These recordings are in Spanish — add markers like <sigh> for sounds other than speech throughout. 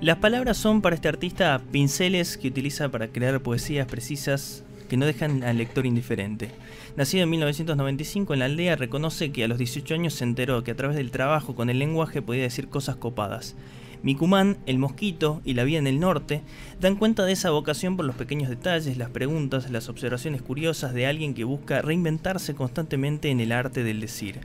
Las palabras son para este artista pinceles que utiliza para crear poesías precisas que no dejan al lector indiferente. Nacido en 1995 en la aldea, reconoce que a los 18 años se enteró que a través del trabajo con el lenguaje podía decir cosas copadas. Micumán, El Mosquito y La Vida en el Norte dan cuenta de esa vocación por los pequeños detalles, las preguntas, las observaciones curiosas de alguien que busca reinventarse constantemente en el arte del decir.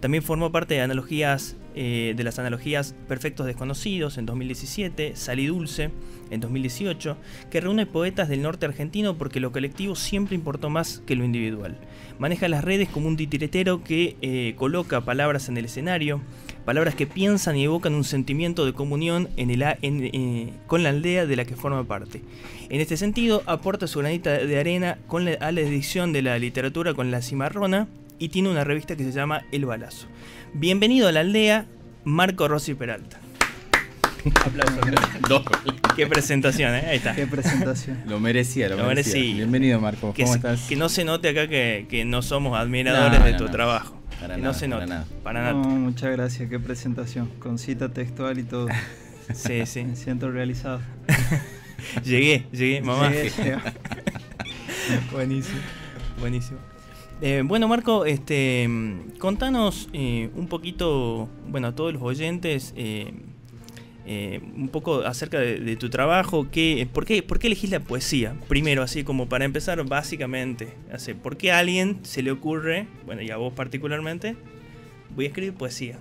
También formó parte de, analogías, eh, de las analogías Perfectos Desconocidos en 2017, Sal y Dulce en 2018, que reúne poetas del norte argentino porque lo colectivo siempre importó más que lo individual. Maneja las redes como un titiretero que eh, coloca palabras en el escenario, palabras que piensan y evocan un sentimiento de comunión en el, eh, con la aldea de la que forma parte. En este sentido, aporta su granita de arena con a la edición de la literatura con la cimarrona y tiene una revista que se llama El Balazo. Bienvenido a la aldea, Marco Rossi Peralta. Aplausos. Qué presentación, ¿eh? Ahí está. Qué presentación. Lo merecía, lo, merecía. Bienvenido, Marco. ¿Cómo estás? Que no se note acá que, no somos admiradores de tu trabajo. Para que no se note. Para nada. muchas gracias. Qué presentación. Con cita textual y todo. <laughs> sí, sí. Me siento realizado. <laughs> llegué, llegué, mamá. <laughs> buenísimo. Buenísimo. Eh, bueno, Marco, este, contanos eh, un poquito, bueno, a todos los oyentes, eh, un poco acerca de, tu trabajo. ¿qué, por, qué, ¿Por qué elegís la poesía? Primero, así como para empezar, básicamente, ¿por qué a alguien se le ocurre, bueno, y a vos particularmente, voy a escribir poesía?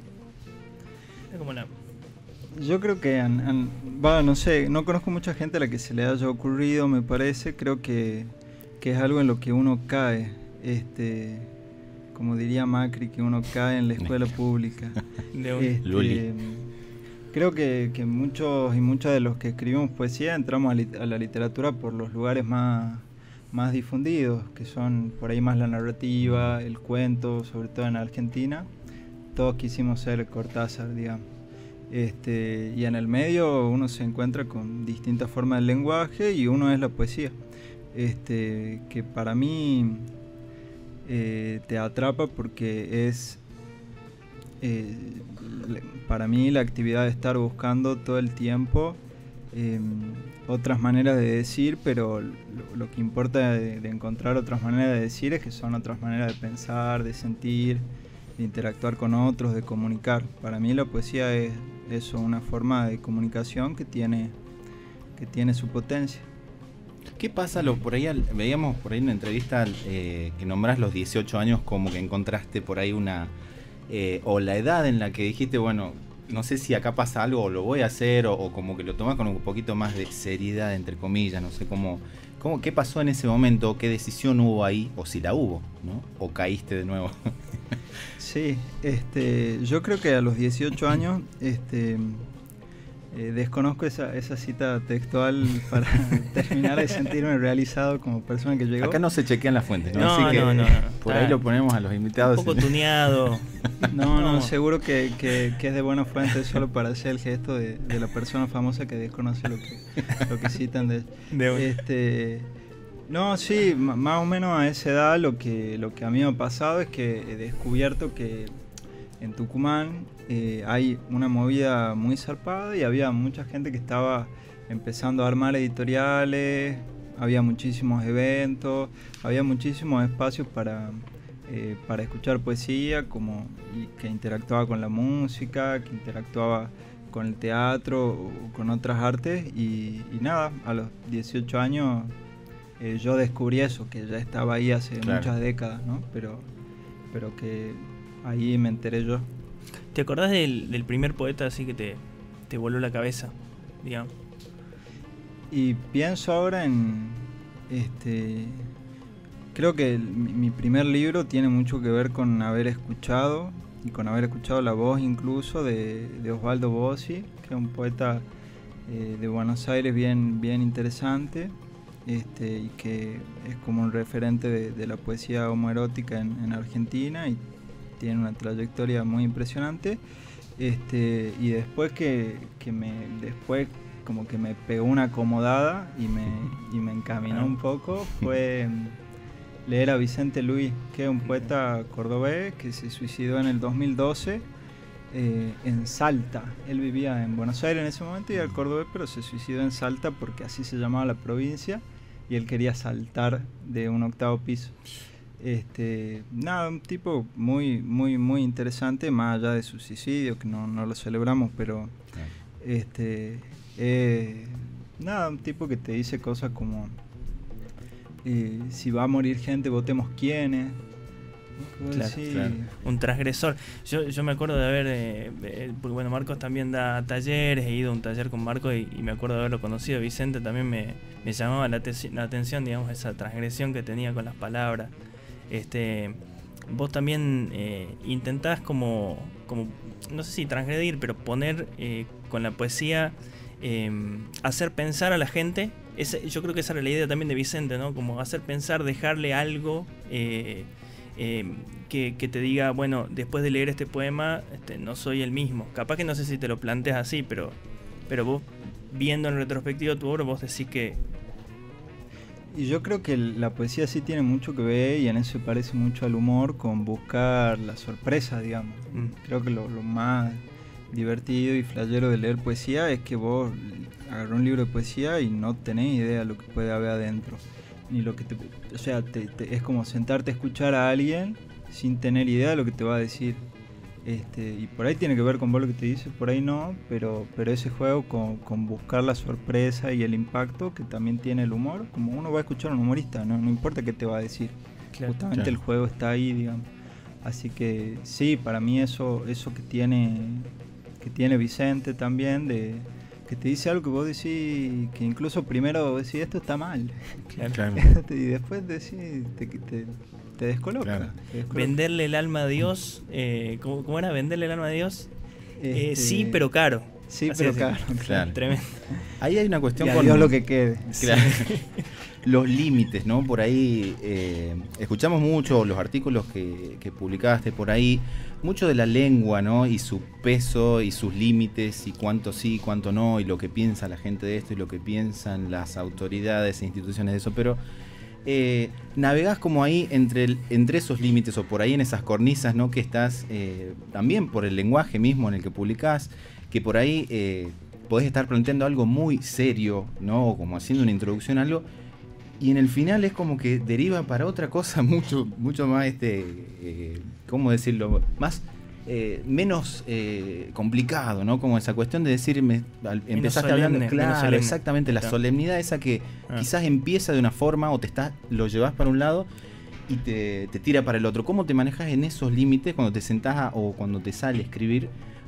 Yo creo que, va, no sé, no conozco mucha gente a la que se le haya ocurrido, me parece, creo que, que es algo en lo que uno cae este, como diría Macri, que uno cae en la <laughs> escuela pública. <laughs> Este, creo que, muchos y muchas de los que escribimos poesía entramos a, la literatura por los lugares más, más difundidos, que son por ahí más la narrativa, el cuento, sobre todo en Argentina. Todos quisimos ser Cortázar, digamos. Este, y en el medio uno se encuentra con distintas formas de lenguaje y uno es la poesía. Este, que para mí eh, te atrapa porque es eh, para mí la actividad de estar buscando todo el tiempo em, otras maneras de decir, pero lo, que importa de, encontrar otras maneras de decir es que son otras maneras de pensar, de sentir, de interactuar con otros, de comunicar. Para mí la poesía es eso, una forma de comunicación que tiene, que tiene su potencia. ¿Qué pasa? Lo, por ahí veíamos por ahí en una entrevista eh, que nombras los 18 años como que encontraste por ahí una eh, o la edad en la que dijiste, bueno, no sé si acá pasa algo o lo voy a hacer o, como que lo tomas con un poquito más de seriedad entre comillas, no sé cómo, cómo qué pasó en ese momento, qué decisión hubo ahí o si la hubo, ¿no? O caíste de nuevo. sí, este, yo creo que a los 18 años, este eh, desconozco esa, esa cita textual para <laughs> terminar de sentirme realizado como persona que llegó. Acá no se chequean las fuentes, ¿no? Así que, no, Por ahí lo ponemos a los invitados. Un poco tuneado. No, no, seguro que, que, es de buena fuente solo para hacer el gesto de, de, la persona famosa que desconoce lo que, lo que citan de, este no, sí, más o menos a esa edad lo que, lo que a mí me ha pasado es que he descubierto que en Tucumán eh, hay una movida muy zarpada y había mucha gente que estaba empezando a armar editoriales, había muchísimos eventos, había muchísimos espacios para, eh, para escuchar poesía, como, y que interactuaba con la música, que interactuaba con el teatro o con otras artes y, nada, a los 18 años eh, yo descubrí eso, que ya estaba ahí hace muchas décadas, ¿no? Pero, pero que ahí me enteré yo. ¿Te acordás del, primer poeta así que te, te voló la cabeza, digamos? Y pienso ahora en. Este. Creo que mi primer libro tiene mucho que ver con haber escuchado, y con haber escuchado la voz incluso de, Osvaldo Bossi, que es un poeta eh, de Buenos Aires bien, bien interesante, este, y que es como un referente de, la poesía homoerótica en, en Argentina, y tiene una trayectoria muy impresionante. Este, y después que, me después como que me pegó una acomodada y me, <laughs> y me encaminó un poco fue leer a Vicente Luis, que es un poeta cordobés que se suicidó en el 2012 eh, en Salta. Él vivía en Buenos Aires en ese momento y era cordobés, pero se suicidó en Salta porque así se llamaba la provincia y él quería saltar de un octavo piso. Este, nada, un tipo muy, muy, muy interesante, más allá de su suicidio, que no, no lo celebramos, pero este, eh, nada, un tipo que te dice cosas como eh, si va a morir gente, votemos quiénes. Un transgresor. Yo, yo me acuerdo de haber, eh, eh, porque bueno, Marcos también da talleres, he ido a un taller con Marcos y, me acuerdo de haberlo conocido. Vicente también me, me llamaba la, la, atención, digamos, esa transgresión que tenía con las palabras. Este, vos también eh, intentás como, como, no sé si transgredir, pero poner con la poesía, em, hacer pensar a la gente. yo creo que esa era la idea también de Vicente, ¿no? Como hacer pensar, dejarle algo eh, que, te diga, bueno, después de leer este poema, este, no soy el mismo. Capaz que no sé si te lo planteas así, pero, pero vos viendo en retrospectiva tu obra, vos decís que... Y yo creo que la poesía sí tiene mucho que ver y en eso se parece mucho al humor con buscar la sorpresa, digamos. Mm. Creo que lo, más divertido y flayero de leer poesía es que vos agarrás un libro de poesía y no tenés idea de lo que puede haber adentro ni lo que te... O sea, es como sentarte a escuchar a alguien sin tener idea de lo que te va a decir. Este, y por ahí tiene que ver con vos lo que te dice, por ahí no, pero, pero ese juego con, buscar la sorpresa y el impacto que también tiene el humor, como uno va a escuchar a un humorista, no, no importa qué te va a decir, justamente el juego está ahí, digamos. Así que sí, para mí eso, eso que tiene, que tiene Vicente también de, que te dice algo que vos decís, que incluso primero decís esto está mal. Claro. <laughs> y después decís, te, te, te descoloca, Venderle el alma a Dios, eh, ¿cómo, era? ¿Venderle el alma a Dios? Eh, este, sí, pero caro. Sí, pero caro. Claro. Tremendo. Ahí hay una cuestión con. Dios lo que quede. <laughs> los límites, ¿no? Por ahí eh, escuchamos mucho los artículos que, que publicaste por ahí mucho de la lengua, ¿no? Y su peso y sus límites y cuánto sí, cuánto no, y lo que piensa la gente de esto y lo que piensan las autoridades e instituciones de eso, pero eh, navegás como ahí entre, entre esos límites o por ahí en esas cornisas, ¿no? Que estás eh, también por el lenguaje mismo en el que publicás, que por ahí eh, podés estar planteando algo muy serio, ¿no? O como haciendo una introducción a algo y en el final es como que deriva para otra cosa <laughs> mucho, mucho más, este, eh, ¿cómo decirlo? Más, eh, menos eh, complicado, ¿no? Como esa cuestión de decirme, empezaste hablando, claro, exactamente, la solemnidad esa que ah. quizás empieza de una forma o te está, lo llevas para un lado y te, tira para el otro. ¿Cómo te manejas en esos límites cuando te sentás o cuando te sale a escribir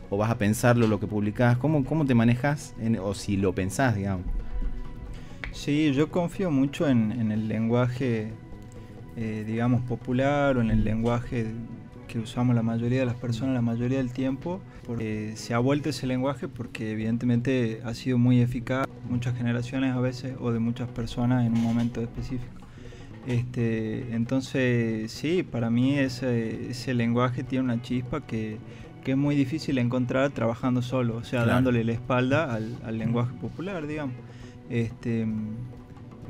o vas a pensarlo lo que publicás? ¿Cómo, cómo te manejas o si lo pensás, digamos? Sí, yo confío mucho en, el lenguaje, eh, digamos, popular o en el lenguaje que usamos la mayoría de las personas la mayoría del tiempo, porque se ha vuelto ese lenguaje porque evidentemente ha sido muy eficaz muchas generaciones a veces o de muchas personas en un momento específico. Este, entonces, sí, para mí ese, ese lenguaje tiene una chispa que, que, es muy difícil encontrar trabajando solo, o sea, dándole la espalda al, al lenguaje popular, digamos. Este,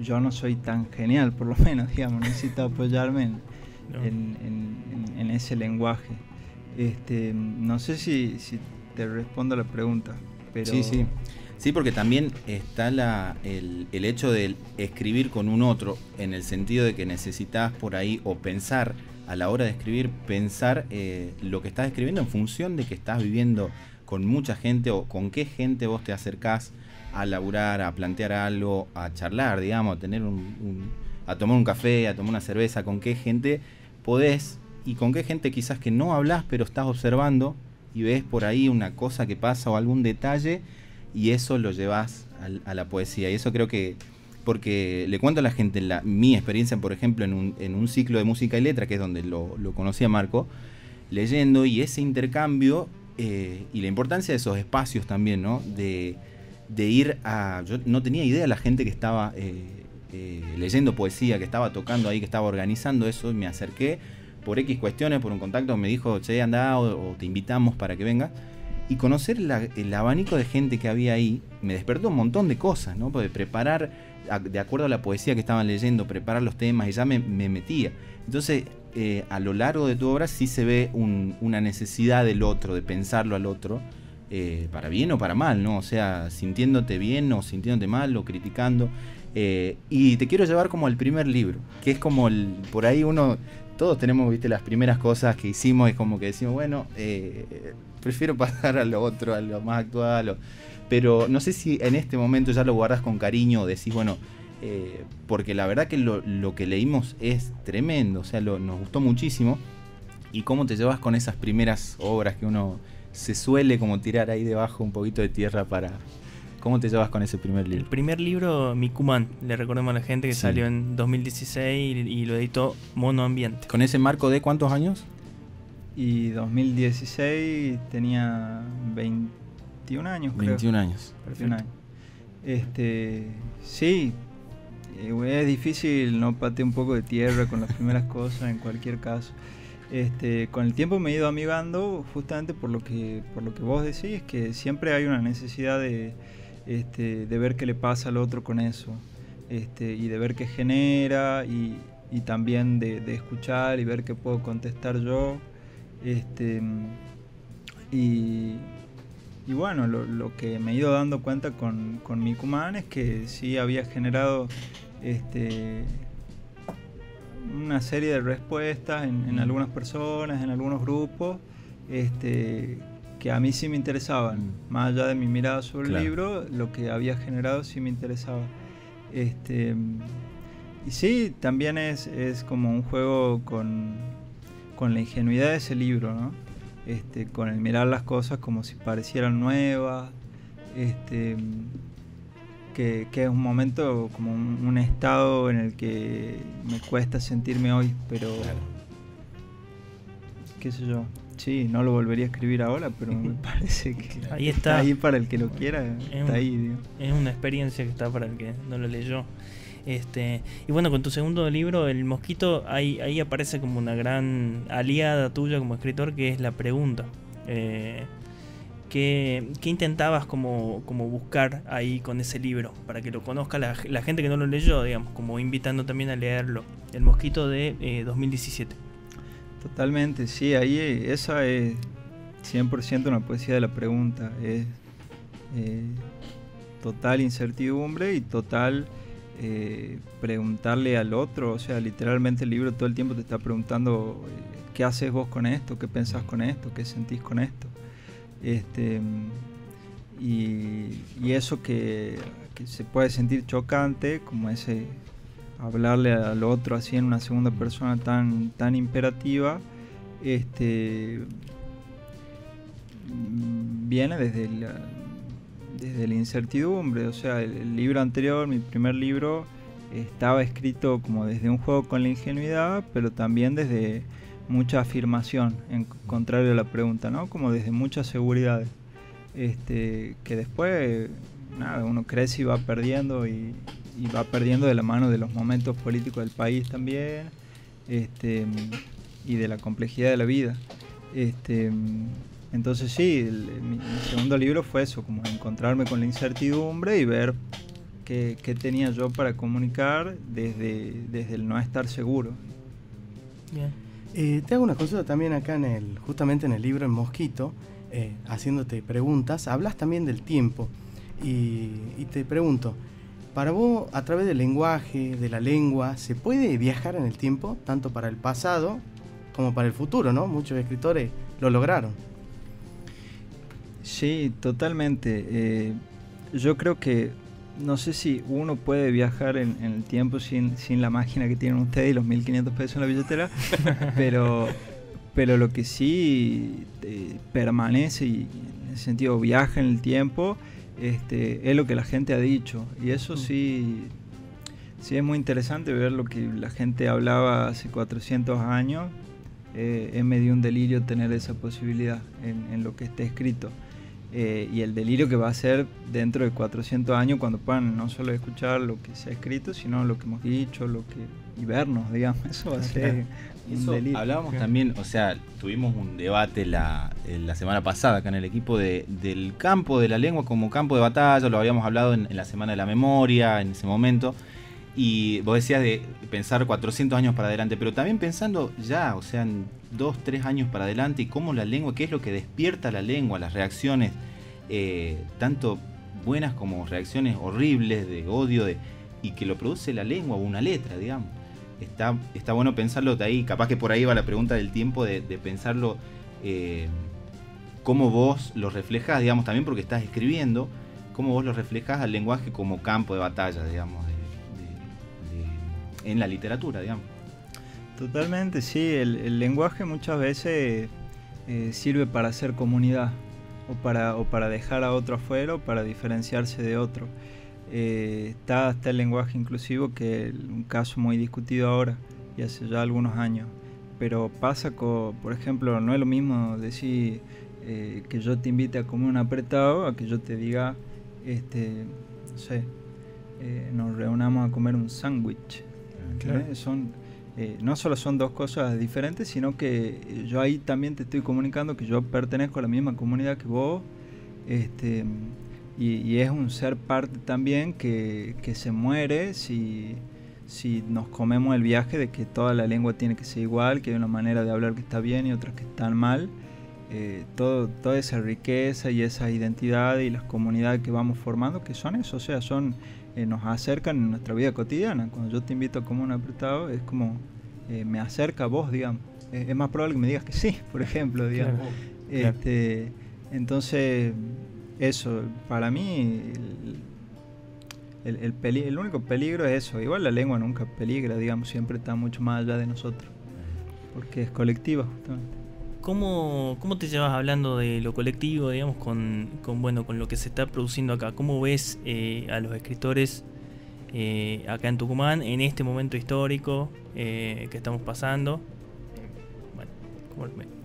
yo no soy tan genial, por lo menos, digamos, necesito apoyarme en, ese lenguaje. Este, no sé si, te respondo a la pregunta, pero... Sí, sí. Sí, porque también está la, el, hecho de escribir con un otro, en el sentido de que necesitas por ahí, o pensar a la hora de escribir, pensar eh, lo que estás escribiendo en función de que estás viviendo con mucha gente o con qué gente vos te acercás a laburar, a plantear algo, a charlar, digamos, a tener un, a tomar un café, a tomar una cerveza, con qué gente podés y con qué gente quizás que no hablas, pero estás observando y ves por ahí una cosa que pasa o algún detalle y eso lo llevas a, la poesía. Y eso creo que, porque le cuento a la gente la, mi experiencia, por ejemplo, en un, en un ciclo de música y letra, que es donde lo, lo a Marco, leyendo y ese intercambio eh, y la importancia de esos espacios también, ¿no? De, de ir a... Yo no tenía idea de la gente que estaba eh, eh, leyendo poesía, que estaba tocando ahí, que estaba organizando eso, me acerqué por X cuestiones, por un contacto, me dijo, che, anda o, te invitamos para que venga. Y conocer el abanico de gente que había ahí me despertó un montón de cosas, ¿no? Porque preparar, de acuerdo a la poesía que estaban leyendo, preparar los temas y ya me, me metía. Entonces, eh, a lo largo de tu obra sí se ve una necesidad del otro, de pensarlo al otro, eh, para bien o para mal, ¿no? O sea, sintiéndote bien o sintiéndote mal o criticando. Eh, y te quiero llevar como al primer libro, que es como por ahí uno, todos tenemos, viste, las primeras cosas que hicimos, es como que decimos, bueno, prefiero <laughs> pasar a lo otro, a lo más actual, pero no sé si en este momento ya lo guardas con cariño o decís, bueno, eh, porque la verdad que lo, que leímos es tremendo, o sea, nos gustó muchísimo. ¿Y cómo te llevas con esas primeras obras que uno se suele como tirar ahí debajo un poquito de tierra para... ¿Cómo te llevas con ese primer libro? El primer libro, Mikuman, le recordemos a la gente que salió en 2016 y, lo editó Mono Ambiente. ¿Con ese marco de cuántos años? Y 2016 tenía 21 años, creo. 21 años. 21 años. Este, sí, es difícil no patear un poco de tierra con las primeras <laughs> cosas en cualquier caso. Este, con el tiempo me he ido amigando justamente por lo que por lo que vos decís que siempre hay una necesidad de, este, de ver qué le pasa al otro con eso este, y de ver qué genera y, también de, escuchar y ver qué puedo contestar yo este, y, y bueno, lo, que me he ido dando cuenta con, con mi Kuman es que sí había generado este, una serie de respuestas en, algunas personas, en algunos grupos, este, que a mí sí me interesaban. Mm. Más allá de mi mirada sobre el libro, lo que había generado sí me interesaba. Este, y sí, también es, es como un juego con, con, la ingenuidad de ese libro, ¿no? Este, con el mirar las cosas como si parecieran nuevas. Este, que, es un momento, como un, estado en el que me cuesta sentirme hoy, pero qué sé yo. Sí, no lo volvería a escribir ahora, pero me <laughs> parece que ahí está. ahí para el que lo quiera, está ahí. Es una experiencia que está para el que no lo leyó. Este, y bueno, con tu segundo libro, El Mosquito, ahí, ahí aparece como una gran aliada tuya como escritor, que es la pregunta. Eh, ¿Qué, intentabas como, buscar ahí con ese libro? Para que lo conozca la, gente que no lo leyó, digamos, como invitando también a leerlo. El Mosquito de 2017. Eh, Totalmente, sí, ahí eh, esa es 100% una poesía de la pregunta. Es eh, total incertidumbre y total preguntarle al otro. O sea, literalmente el libro todo el tiempo te está preguntando qué haces vos con esto, qué pensás con esto, qué sentís con esto. Este, y, eso que, se puede sentir chocante, como ese hablarle al otro así en una segunda persona tan, tan imperativa, este, viene desde la, desde la incertidumbre. O sea, el, libro anterior, mi primer libro, estaba escrito como desde un juego con la ingenuidad, pero también desde mucha afirmación, en contrario a la pregunta, ¿no? Como desde mucha seguridad. Este, que después, nada, uno crece y va perdiendo y, va perdiendo de la mano de los momentos políticos del país también, este, y de la complejidad de la vida. Este, entonces sí, mi, segundo libro fue eso, como encontrarme con la incertidumbre y ver qué, qué tenía yo para comunicar desde, desde el no estar seguro. Bien. Eh, te hago una consulta también acá en el, justamente en el libro En Mosquito, eh, haciéndote preguntas. Hablas también del tiempo y, te pregunto, para vos, a través del lenguaje, de la lengua, ¿se puede viajar en el tiempo, tanto para el pasado como para el futuro, no? Muchos escritores lo lograron. Sí, totalmente. Eh, yo creo que no sé si uno puede viajar en, el tiempo sin, sin, la máquina que tienen ustedes y los 1500 pesos en la billetera, <laughs> pero, pero lo que sí eh, permanece y en ese sentido viaja en el tiempo este, es lo que la gente ha dicho. Y eso mm. sí, sí es muy interesante ver lo que la gente hablaba hace 400 años. Eh, es medio un delirio tener esa posibilidad en, en lo que está escrito. Eh, y el delirio que va a ser dentro de 400 años cuando puedan no solo escuchar lo que se ha escrito, sino lo que hemos dicho, lo que y vernos, digamos, <laughs> eso va a ser Hablábamos también, o sea, tuvimos un debate la, eh, la semana pasada acá en el equipo de, del campo de la lengua como campo de batalla, lo habíamos hablado en, la Semana de la Memoria, en ese momento. Y vos decías de pensar 400 años para adelante, pero también pensando ya, o sea, en 2, 3 años para adelante y cómo la lengua, qué es lo que despierta la lengua, las reacciones, eh, tanto buenas como reacciones horribles de odio de, y que lo produce la lengua o una letra, digamos. Está, está bueno pensarlo de ahí, capaz que por ahí va la pregunta del tiempo de, pensarlo, eh, cómo vos lo reflejas, digamos, también porque estás escribiendo, cómo vos lo reflejas al lenguaje como campo de batalla, digamos, en la literatura, digamos. Totalmente, sí, el, lenguaje muchas veces eh, sirve para hacer comunidad o para, o para dejar a otro afuera o para diferenciarse de otro. Eh, está, el lenguaje inclusivo, que es un caso muy discutido ahora y hace ya algunos años. Pero pasa con, por ejemplo, no es lo mismo decir eh, que yo te invite a comer un apretado a que yo te diga, este, no sé, eh, nos reunamos a comer un sándwich. Son, no solo son dos cosas diferentes, sino que yo ahí también te estoy comunicando que yo pertenezco a la misma comunidad que vos. Este, y, es un ser parte también que, se muere si, si nos comemos el viaje de que toda la lengua tiene que ser igual, que hay una manera de hablar que está bien y otra que está mal. Eh, todo, toda esa riqueza y esa identidad y las comunidades que vamos formando, que son eso, o sea, son, eh, nos acercan en nuestra vida cotidiana. Cuando yo te invito a comer un apretado, es como eh, me acerca a vos, digamos. es más probable que me digas que sí, por ejemplo, digamos. Este, entonces, eso, para mí, el, el, el, único peligro es eso. Igual la lengua nunca peligra, digamos, siempre está mucho más allá de nosotros, porque es colectiva, justamente. ¿Cómo, ¿Cómo te llevas hablando de lo colectivo, digamos, con, con bueno, con lo que se está produciendo acá? ¿Cómo ves eh, a los escritores eh, acá en Tucumán en este momento histórico eh, que estamos pasando? bueno, ¿cómo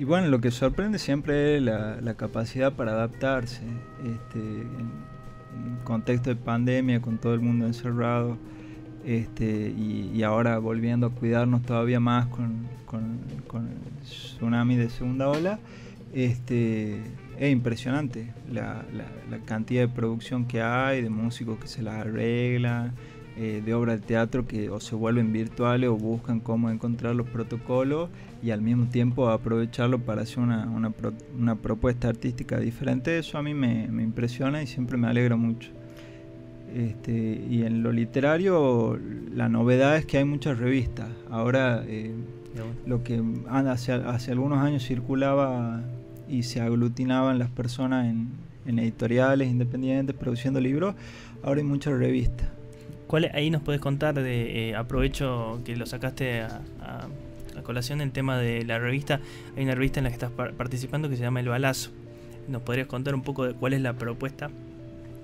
y bueno, lo que sorprende siempre es la, capacidad para adaptarse este, en, contexto de pandemia, con todo el mundo encerrado, este, y, ahora volviendo a cuidarnos todavía más con, el tsunami de segunda ola. Este, es impresionante la, cantidad de producción que hay, de músicos que se las arreglan, eh, de obras de teatro que o se vuelven virtuales o buscan cómo encontrar los protocolos y al mismo tiempo aprovecharlo para hacer una, una, una propuesta artística diferente. Eso a mí me, me, impresiona y siempre me alegra mucho. Este, y en lo literario la novedad es que hay muchas revistas. Ahora eh, lo que hace, hace algunos años circulaba y se aglutinaban las personas en, en editoriales independientes produciendo libros, ahora hay muchas revistas ahí nos puedes contar de eh, aprovecho que lo sacaste a, colación el tema de la revista. Hay una revista en la que estás participando que se llama El Balazo. ¿Nos podrías contar un poco de cuál es la propuesta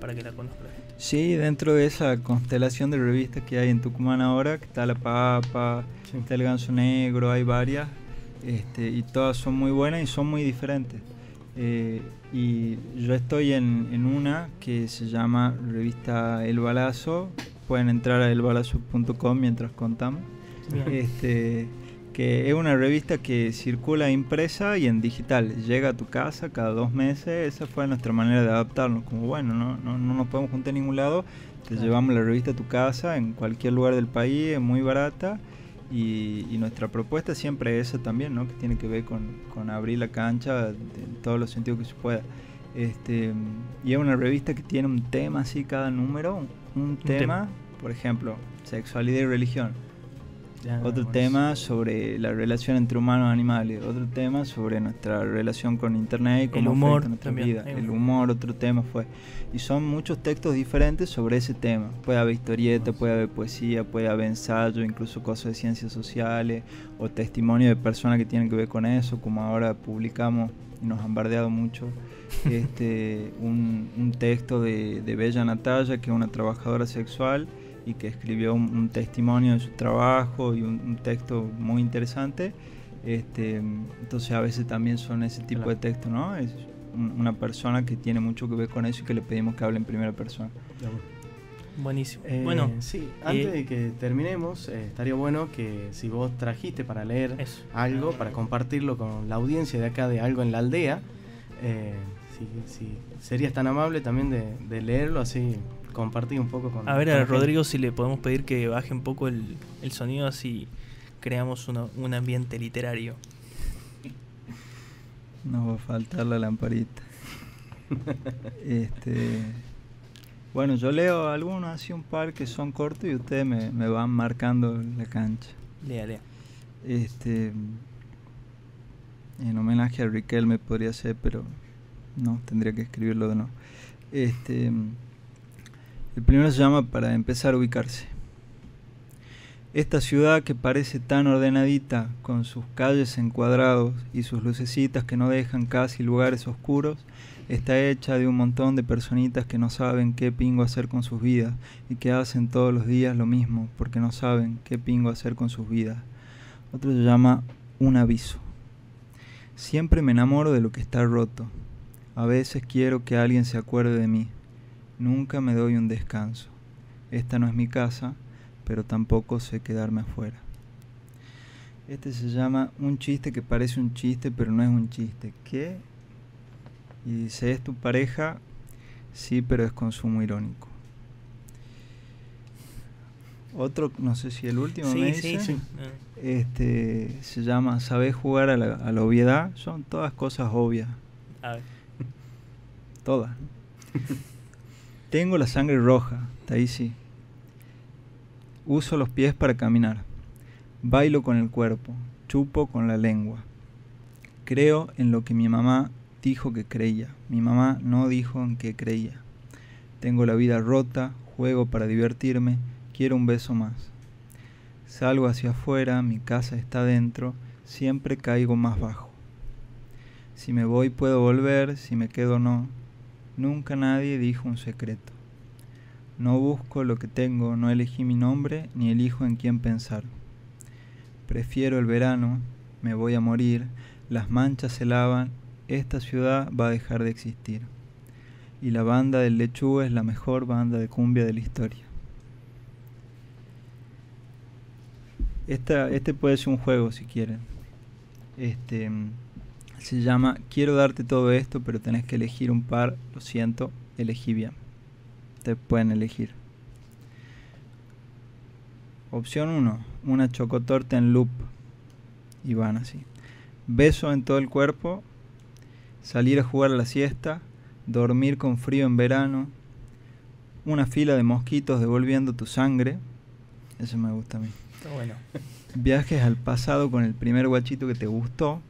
para que la conozca Sí, dentro de esa constelación de revistas que hay en Tucumán ahora, que está La Papa, está El Ganso Negro, hay varias, este, y todas son muy buenas y son muy diferentes. Eh, y yo estoy en, en, una que se llama Revista El Balazo, pueden entrar a elbalazo.com mientras contamos. Este, que es una revista que circula impresa y en digital. Llega a tu casa cada dos meses. Esa fue nuestra manera de adaptarnos. Como bueno, no, no, no nos podemos juntar en ningún lado. Te llevamos la revista a tu casa en cualquier lugar del país. Es muy barata. Y, nuestra propuesta siempre es esa también, ¿no? que tiene que ver con, con abrir la cancha en todos los sentidos que se pueda. Este, y es una revista que tiene un tema así cada número, un, tema, por ejemplo, sexualidad y religión. Otro tema sobre la relación entre humanos y animales. Otro tema sobre nuestra relación con internet y cómo el humor nuestra vida. El humor, otro tema fue. Y son muchos textos diferentes sobre ese tema. Puede haber historieta, puede haber poesía, puede haber ensayo, incluso cosas de ciencias sociales o testimonio de personas que tienen que ver con eso, como ahora publicamos y nos han bardeado mucho <laughs> este, un, texto de, Bella Natalia, que es una trabajadora sexual y que escribió un, testimonio de su trabajo y un, texto muy interesante. Este, entonces a veces también son ese tipo de texto, ¿no? Es una persona que tiene mucho que ver con eso y que le pedimos que hable en primera persona. Buenísimo. Eh, bueno, sí, antes eh, de que terminemos, eh, estaría bueno que si vos trajiste para leer algo, para compartirlo con la audiencia de acá de algo en la aldea, si, serías tan amable también de, leerlo así compartir un poco con... A ver, con a Rodrigo si le podemos pedir que baje un poco el, el sonido así creamos uno- un ambiente literario. <laughs> Nos va a faltar la lamparita. <laughs> este, bueno, yo leo algunos, así un par que son cortos y ustedes me, me van marcando la cancha. Lea, lea. Este, en homenaje a Riquelme podría ser, pero no, tendría que escribirlo de nuevo. Este, el primero se llama Para empezar a ubicarse. Esta ciudad que parece tan ordenadita, con sus calles encuadrados y sus lucecitas que no dejan casi lugares oscuros, está hecha de un montón de personitas que no saben qué pingo hacer con sus vidas y que hacen todos los días lo mismo porque no saben qué pingo hacer con sus vidas. Otro se llama Un aviso. Siempre me enamoro de lo que está roto. A veces quiero que alguien se acuerde de mí. Nunca me doy un descanso. Esta no es mi casa, pero tampoco sé quedarme afuera. Este se llama Un chiste que parece un chiste, pero no es un chiste. ¿Qué? Y dice, ¿es tu pareja? Sí, pero es consumo irónico. Otro, no sé si el último me Sí, sí, dice, sí. este se llama ¿Sabés jugar a la, a la obviedad? Son todas cosas obvias, a ver. todas. <laughs> Tengo la sangre roja, sí. Uso los pies para caminar. Bailo con el cuerpo, chupo con la lengua. Creo en lo que mi mamá dijo que creía. Mi mamá no dijo en qué creía. Tengo la vida rota, juego para divertirme, quiero un beso más. Salgo hacia afuera, mi casa está dentro, siempre caigo más bajo. Si me voy puedo volver, si me quedo no. Nunca nadie dijo un secreto. No busco lo que tengo, no elegí mi nombre, ni elijo en quién pensar. Prefiero el verano, me voy a morir, las manchas se lavan, esta ciudad va a dejar de existir. Y la banda del lechuga es la mejor banda de cumbia de la historia. Esta, este puede ser un juego si quieren. Este se llama Quiero darte todo esto, pero tenés que elegir un par. Lo siento, elegí bien. Te pueden elegir. Opción 1, una chocotorta en loop. Y van así. Beso en todo el cuerpo. Salir a jugar a la siesta. Dormir con frío en verano. Una fila de mosquitos devolviendo tu sangre. Eso me gusta a mí. Está bueno. Viajes al pasado con el primer guachito que te gustó.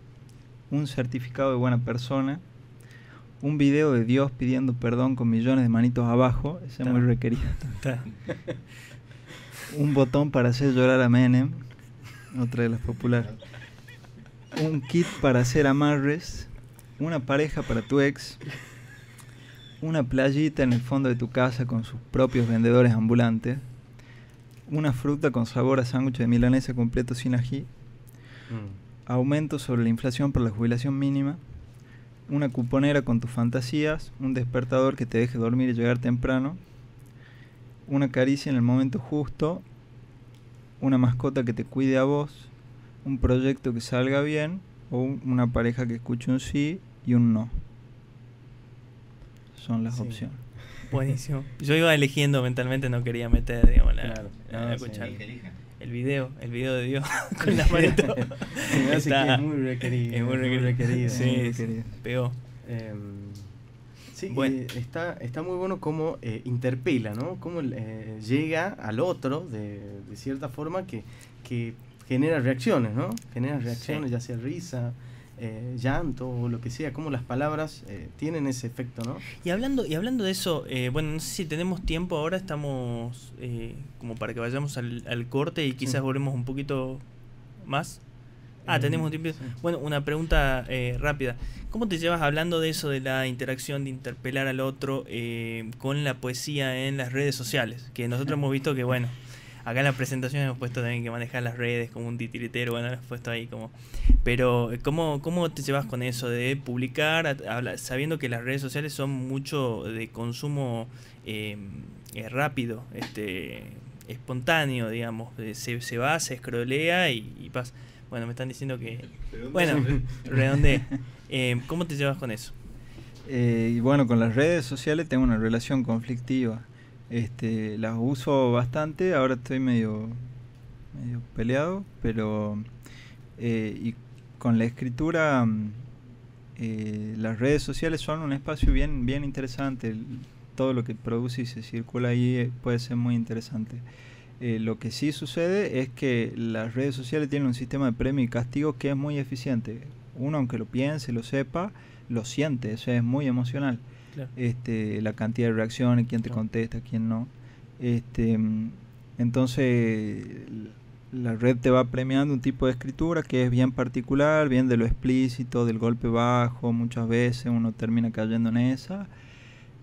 Un certificado de buena persona. Un video de Dios pidiendo perdón con millones de manitos abajo. Ese es muy requerido. <laughs> Un botón para hacer llorar a Menem. Otra de las populares. Un kit para hacer amarres. Una pareja para tu ex. Una playita en el fondo de tu casa con sus propios vendedores ambulantes. Una fruta con sabor a sándwich de milanesa completo sin ají. Mm. Aumento sobre la inflación por la jubilación mínima. Una cuponera con tus fantasías. Un despertador que te deje dormir y llegar temprano. Una caricia en el momento justo. Una mascota que te cuide a vos. Un proyecto que salga bien. O un- una pareja que escuche un sí y un no. Son las Sí. opciones. Buenísimo. <laughs> Yo iba eligiendo mentalmente, no quería meter, digamos, la, Claro. la- No, la El video, el video de Dios <laughs> con la manito. <laughs> Está- es muy requerido. es muy es requerido. requerido. Sí, Muy sí, querido. pegó. Em, sí, Bueno. y está, está muy bueno cómo eh, interpela, ¿no? Cómo eh, llega al otro de, de cierta forma que, que genera reacciones, ¿no? Genera reacciones, Sí. ya sea risa, eh, llanto o lo que sea, cómo las palabras eh, tienen ese efecto, ¿no? Y hablando, y hablando de eso, eh, bueno, no sé si tenemos tiempo ahora, estamos eh, como para que vayamos al, al corte y quizás Sí. volvemos un poquito más. Ah, Eh, tenemos tiempo. sí. Bueno, una pregunta eh, rápida. ¿Cómo te llevas hablando de eso, de la interacción, de interpelar al otro con la poesía en las redes sociales? Que nosotros <laughs> hemos visto que, bueno, acá en la presentación hemos puesto también que manejar las redes como un titiritero, bueno, hemos puesto ahí como... Pero, ¿cómo, cómo te llevas con eso de publicar, a- habla- sabiendo que las redes sociales son mucho de consumo eh, eh, rápido, este espontáneo, digamos? Eh, Se, se va, se escrolea y, y pasa. Bueno, me están diciendo que... Bueno, <laughs> redonde. Eh, ¿Cómo te llevas con eso? Eh, y bueno, con las redes sociales tengo una relación conflictiva. Este, las uso bastante, ahora estoy medio, medio peleado, pero eh, y con la escritura mm, eh, las redes sociales son un espacio bien, bien interesante. Todo lo que produce y se circula ahí eh, puede ser muy interesante. Eh, lo que sí sucede es que las redes sociales tienen un sistema de premio y castigo que es muy eficiente. Uno, aunque lo piense, lo sepa, lo siente, eso es muy emocional. Este, la cantidad de reacciones, quién te contesta, quién no. Este, entonces, la red te va premiando un tipo de escritura que es bien particular, bien de lo explícito, del golpe bajo, muchas veces uno termina cayendo en esa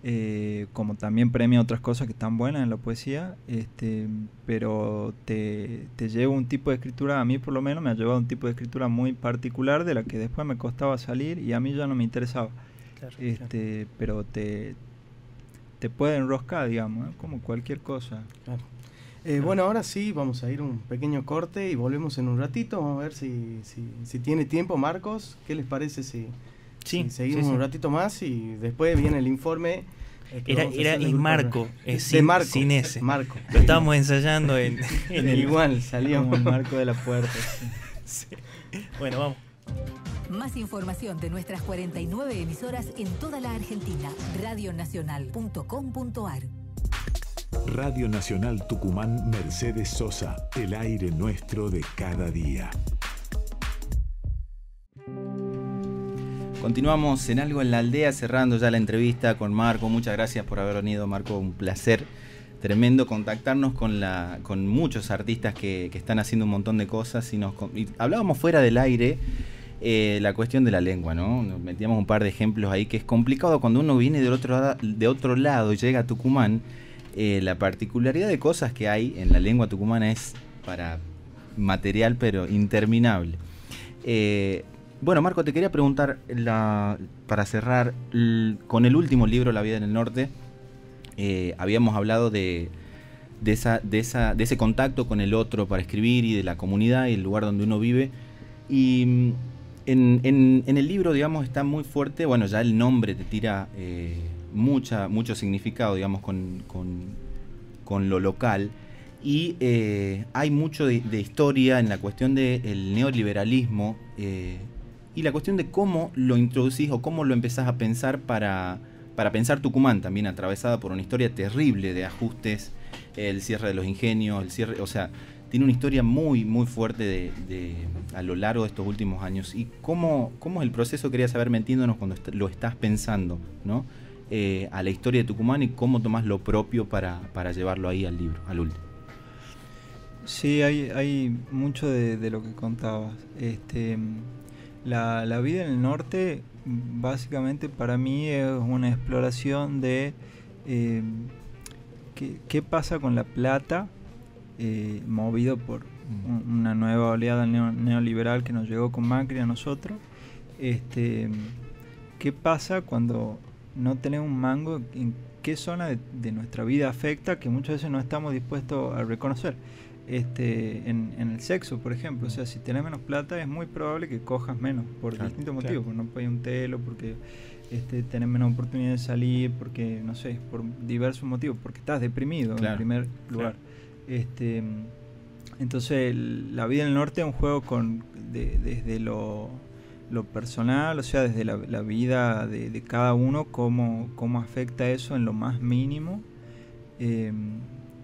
eh, como también premia otras cosas que están buenas en la poesía, este, pero te, te lleva un tipo de escritura, a mí por lo menos me ha llevado un tipo de escritura muy particular de la que después me costaba salir y a mí ya no me interesaba. Este, Pero te, te puede enroscar, digamos, ¿eh? como cualquier cosa. Eh, bueno, ahora sí, vamos a ir un pequeño corte y volvemos en un ratito. Vamos a ver si, si, si tiene tiempo, Marcos. ¿Qué les parece si, Sí, seguimos un ratito más y después viene el informe. Eh, era, era y Marco, es sin, Marco, sin ese. Marco. Lo estábamos ensayando en, el igual, salíamos el marco de la <laughs> puerta. Bueno, vamos. Más información de nuestras 49 emisoras en toda la Argentina. Radionacional.com.ar Radio Nacional Tucumán Mercedes Sosa, el aire nuestro de cada día. Continuamos en algo en la aldea, cerrando ya la entrevista con Marco. Muchas gracias por haber venido, Marco. Un placer tremendo contactarnos con, la, con muchos artistas que, están haciendo un montón de cosas. Y, nos, hablábamos fuera del aire eh, la cuestión de la lengua, ¿no? Nos metíamos un par de ejemplos ahí que es complicado cuando uno viene de otro, de otro lado y llega a Tucumán. Eh, la particularidad de cosas que hay en la lengua tucumana es para material, pero interminable. Eh, bueno, Marco, te quería preguntar, para cerrar, con el último libro, La vida en el norte, habíamos hablado de, esa, de, ese contacto con el otro para escribir y de la comunidad y el lugar donde uno vive. Y en, el libro, digamos, está muy fuerte, bueno, ya el nombre te tira eh, mucha, mucho significado, digamos, con, lo local. Y eh, hay mucho de, historia en la cuestión del neoliberalismo y la cuestión de cómo lo introducís o cómo lo empezás a pensar para, para pensar Tucumán, también atravesada por una historia terrible de ajustes, el cierre de los ingenios, el cierre, o sea, tiene una historia muy, muy fuerte de, a lo largo de estos últimos años. ¿Y cómo, cómo es el proceso, quería saber, metiéndonos cuando lo estás pensando, ¿no? Eh, a la historia de Tucumán y cómo tomás lo propio para, para llevarlo ahí al libro, al último? Sí, hay, hay mucho de, lo que contabas. Este, la, la, vida en el norte básicamente para mí es una exploración de eh, qué, pasa con la plata eh, movido por una nueva oleada neoliberal que nos llegó con Macri a nosotros. Este, ¿Qué pasa cuando no tenemos un mango? ¿En qué zona de, de nuestra vida afecta que muchas veces no estamos dispuestos a reconocer? este, en, el sexo, por ejemplo. O sea, si tienes menos plata es muy probable que cojas menos por distintos motivos. Porque no puedes un telo, porque este, tenés menos oportunidad de salir, porque, no sé, por diversos motivos. Porque estás deprimido en primer lugar. Este, entonces, la vida en el norte es un juego con desde lo, lo, personal, o sea, desde la, vida de, cada uno, cómo, cómo afecta eso en lo más mínimo. Eh,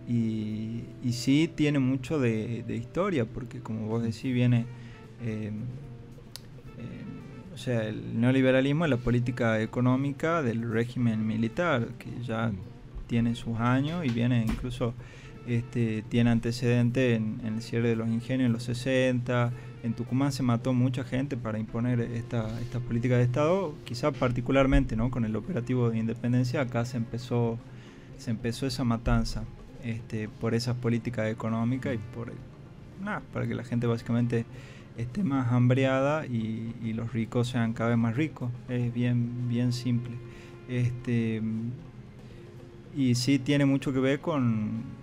y, y sí tiene mucho de, historia, porque como vos decís, viene... Eh, eh, o sea, el neoliberalismo es la política económica del régimen militar, que ya tiene sus años y viene incluso, este, tiene antecedente en, el cierre de los ingenios en los 60. En Tucumán se mató mucha gente para imponer esta, esta política de Estado, quizá particularmente ¿no? con el operativo de independencia, acá se empezó, se empezó esa matanza este, por esas políticas económicas y por nada, para que la gente básicamente esté más hambreada y, los ricos sean cada vez más ricos. Es bien, bien simple. Este, y sí tiene mucho que ver con,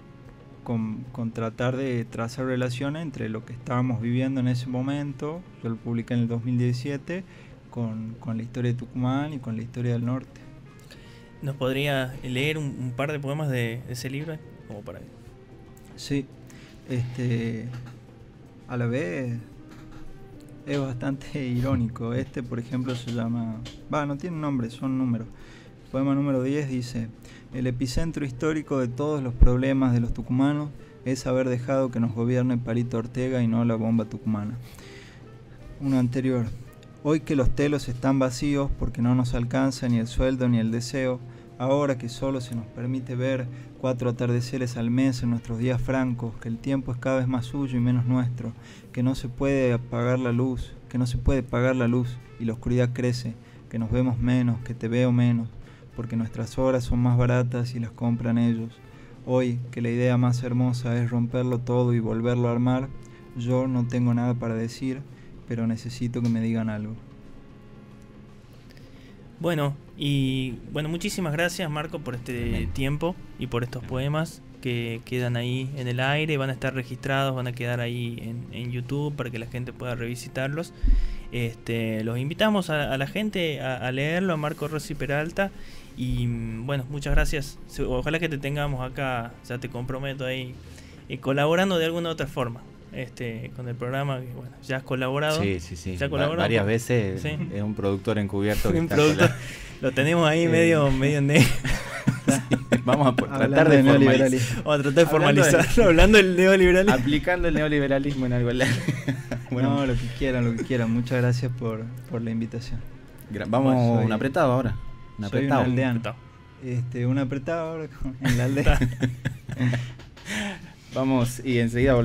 con, tratar de trazar relaciones entre lo que estábamos viviendo en ese momento, yo lo publiqué en el 2017, con, con la historia de Tucumán y con la historia del norte. ¿Nos podría leer un, un par de poemas de, de ese libro? Como para Sí, este, a la vez es bastante irónico. Este, por ejemplo, se llama... Va, no tiene nombre, son números. Poema número 10 dice, el epicentro histórico de todos los problemas de los tucumanos es haber dejado que nos gobierne Palito Ortega y no la bomba tucumana. Uno anterior, hoy que los telos están vacíos porque no nos alcanza ni el sueldo ni el deseo, ahora que solo se nos permite ver cuatro atardeceres al mes en nuestros días francos, que el tiempo es cada vez más suyo y menos nuestro, que no se puede apagar la luz, que no se puede pagar la luz y la oscuridad crece, que nos vemos menos, que te veo menos, porque nuestras horas son más baratas y las compran ellos. Hoy, que la idea más hermosa es romperlo todo y volverlo a armar, yo no tengo nada para decir, pero necesito que me digan algo. Bueno, y bueno, muchísimas gracias Marco por este tiempo y por estos poemas que quedan ahí en el aire, van a estar registrados, van a quedar ahí en, en YouTube para que la gente pueda revisitarlos. Este, los invitamos a, a la gente a, a leerlo, a Marco Rossi Peralta. Y bueno, muchas gracias. Ojalá que te tengamos acá, ya te comprometo ahí, eh, colaborando de alguna u otra forma este, con el programa. que, bueno, ya has colaborado. Sí, sí, sí. ¿Ya Va- colaboró? varias veces Sí. es un productor encubierto que Un está producto- cola- Lo tenemos ahí Eh, medio, medio negro. <laughs> Vamos a tratar de, de formalizar. neoliberalismo. Vamos a tratar de formalizarlo, hablando del neoliberalismo. Aplicando el neoliberalismo en algo. <laughs> bueno, no, lo que quieran, lo que quieran. Muchas gracias por, por la invitación. gra- vamos un apretado ahora. Un soy un apretado. aldeano. Este, un apretado en la <laughs> aldea. Vamos y enseguida volvemos.